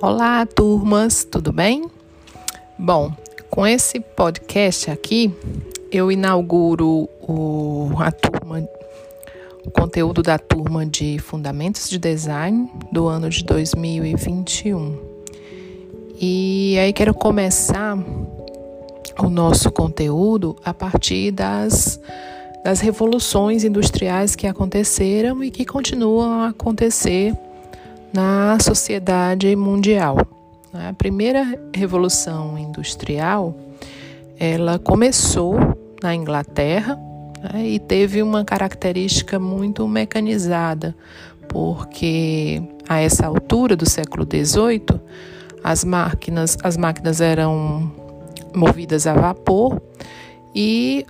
Olá, turmas, tudo bem? Bom, com esse podcast aqui, eu inauguro o, a turma, o conteúdo da turma de Fundamentos de Design do ano de 2021. E aí quero começar o nosso conteúdo a partir das, das revoluções industriais que aconteceram e que continuam a acontecer na sociedade mundial. A primeira revolução industrial, ela começou na Inglaterra né, e teve uma característica muito mecanizada, porque a essa altura do século XVIII as máquinas, as máquinas eram movidas a vapor e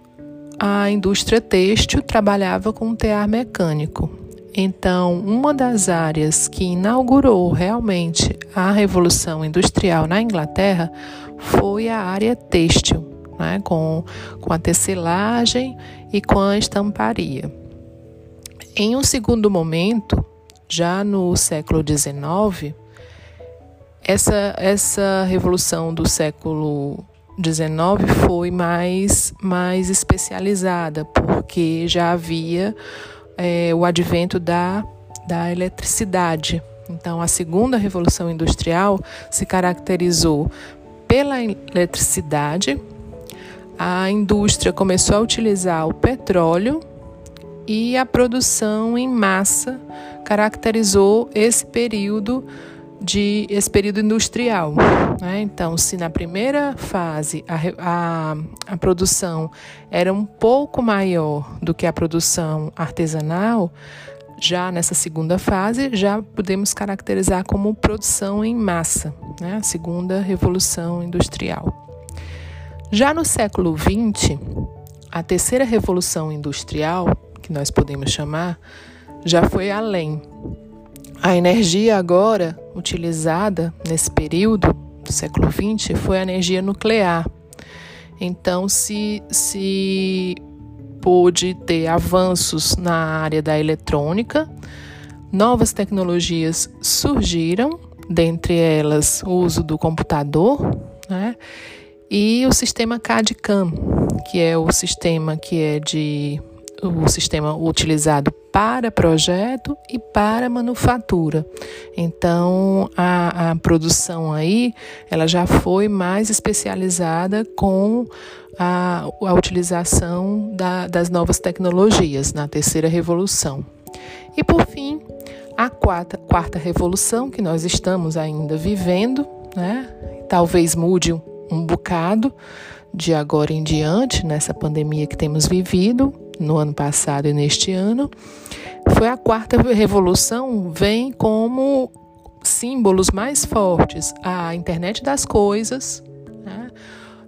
a indústria têxtil trabalhava com tear mecânico. Então, uma das áreas que inaugurou realmente a Revolução Industrial na Inglaterra foi a área têxtil, né, com, com a tecelagem e com a estamparia. Em um segundo momento, já no século XIX, essa, essa revolução do século XIX foi mais, mais especializada, porque já havia é, o advento da, da eletricidade. Então, a segunda revolução industrial se caracterizou pela eletricidade. A indústria começou a utilizar o petróleo e a produção em massa caracterizou esse período de esse período industrial. Né? Então, se na primeira fase a, a, a produção era um pouco maior do que a produção artesanal, já nessa segunda fase já podemos caracterizar como produção em massa, né? a segunda revolução industrial. Já no século XX, a terceira revolução industrial, que nós podemos chamar, já foi além a energia agora utilizada nesse período do século XX foi a energia nuclear. Então, se, se pôde ter avanços na área da eletrônica, novas tecnologias surgiram, dentre elas o uso do computador, né? E o sistema CAD-CAM, que é o sistema que é de o sistema utilizado para projeto e para manufatura. Então, a, a produção aí, ela já foi mais especializada com a, a utilização da, das novas tecnologias na terceira revolução. E por fim, a quarta, quarta revolução que nós estamos ainda vivendo, né? Talvez mude um, um bocado de agora em diante, nessa pandemia que temos vivido, no ano passado e neste ano, foi a quarta revolução, vem como símbolos mais fortes a internet das coisas, né?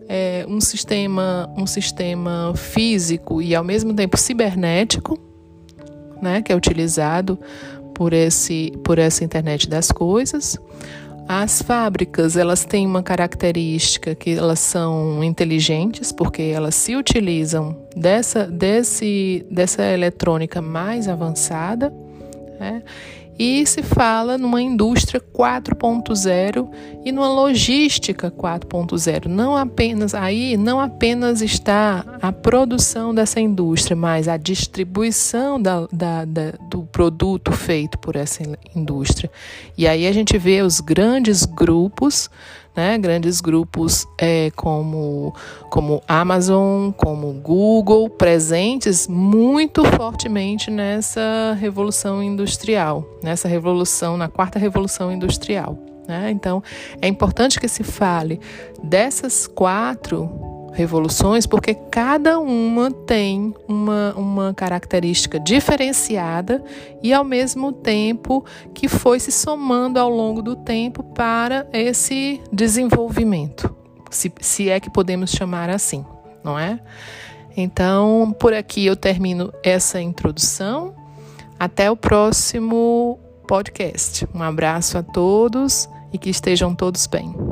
é um sistema um sistema físico e ao mesmo tempo cibernético, né, que é utilizado por esse por essa internet das coisas. As fábricas, elas têm uma característica que elas são inteligentes, porque elas se utilizam dessa, desse, dessa eletrônica mais avançada, né? E se fala numa indústria 4.0 e numa logística 4.0. Não apenas aí não apenas está a produção dessa indústria, mas a distribuição da, da, da, do produto feito por essa indústria. E aí a gente vê os grandes grupos né? Grandes grupos é, como, como Amazon, como Google, presentes muito fortemente nessa revolução industrial, nessa revolução, na quarta revolução industrial. Né? Então, é importante que se fale dessas quatro revoluções, porque cada uma tem uma, uma característica diferenciada e, ao mesmo tempo, que foi se somando ao longo do tempo para esse desenvolvimento, se, se é que podemos chamar assim, não é? Então, por aqui eu termino essa introdução. Até o próximo podcast. Um abraço a todos e que estejam todos bem.